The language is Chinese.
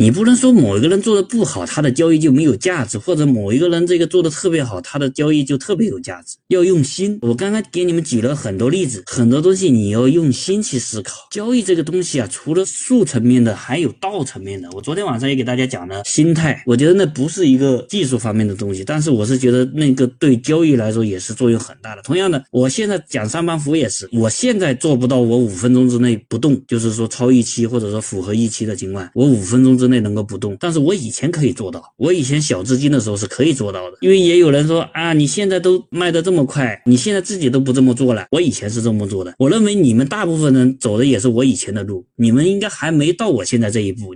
你不能说某一个人做的不好，他的交易就没有价值，或者某一个人这个做的特别好，他的交易就特别有价值。要用心。我刚刚给你们举了很多例子，很多东西你要用心去思考。交易这个东西啊，除了术层面的，还有道层面的。我昨天晚上也给大家讲了心态，我觉得那不是一个技术方面的东西，但是我是觉得那个对交易来说也是作用很大的。同样的，我现在讲上班服也是，我现在做不到我五分钟之内不动，就是说超预期或者说符合预期的情况，我五分钟之内能够不动。但是我以前可以做到，我以前小资金的时候是可以做到的。因为也有人说啊，你现在都卖的这么快，你现在自己都不这么做了。我以前是这么做的，我认为你们大部分人走的也是我以前的路，你们应该还没到我现在这一步。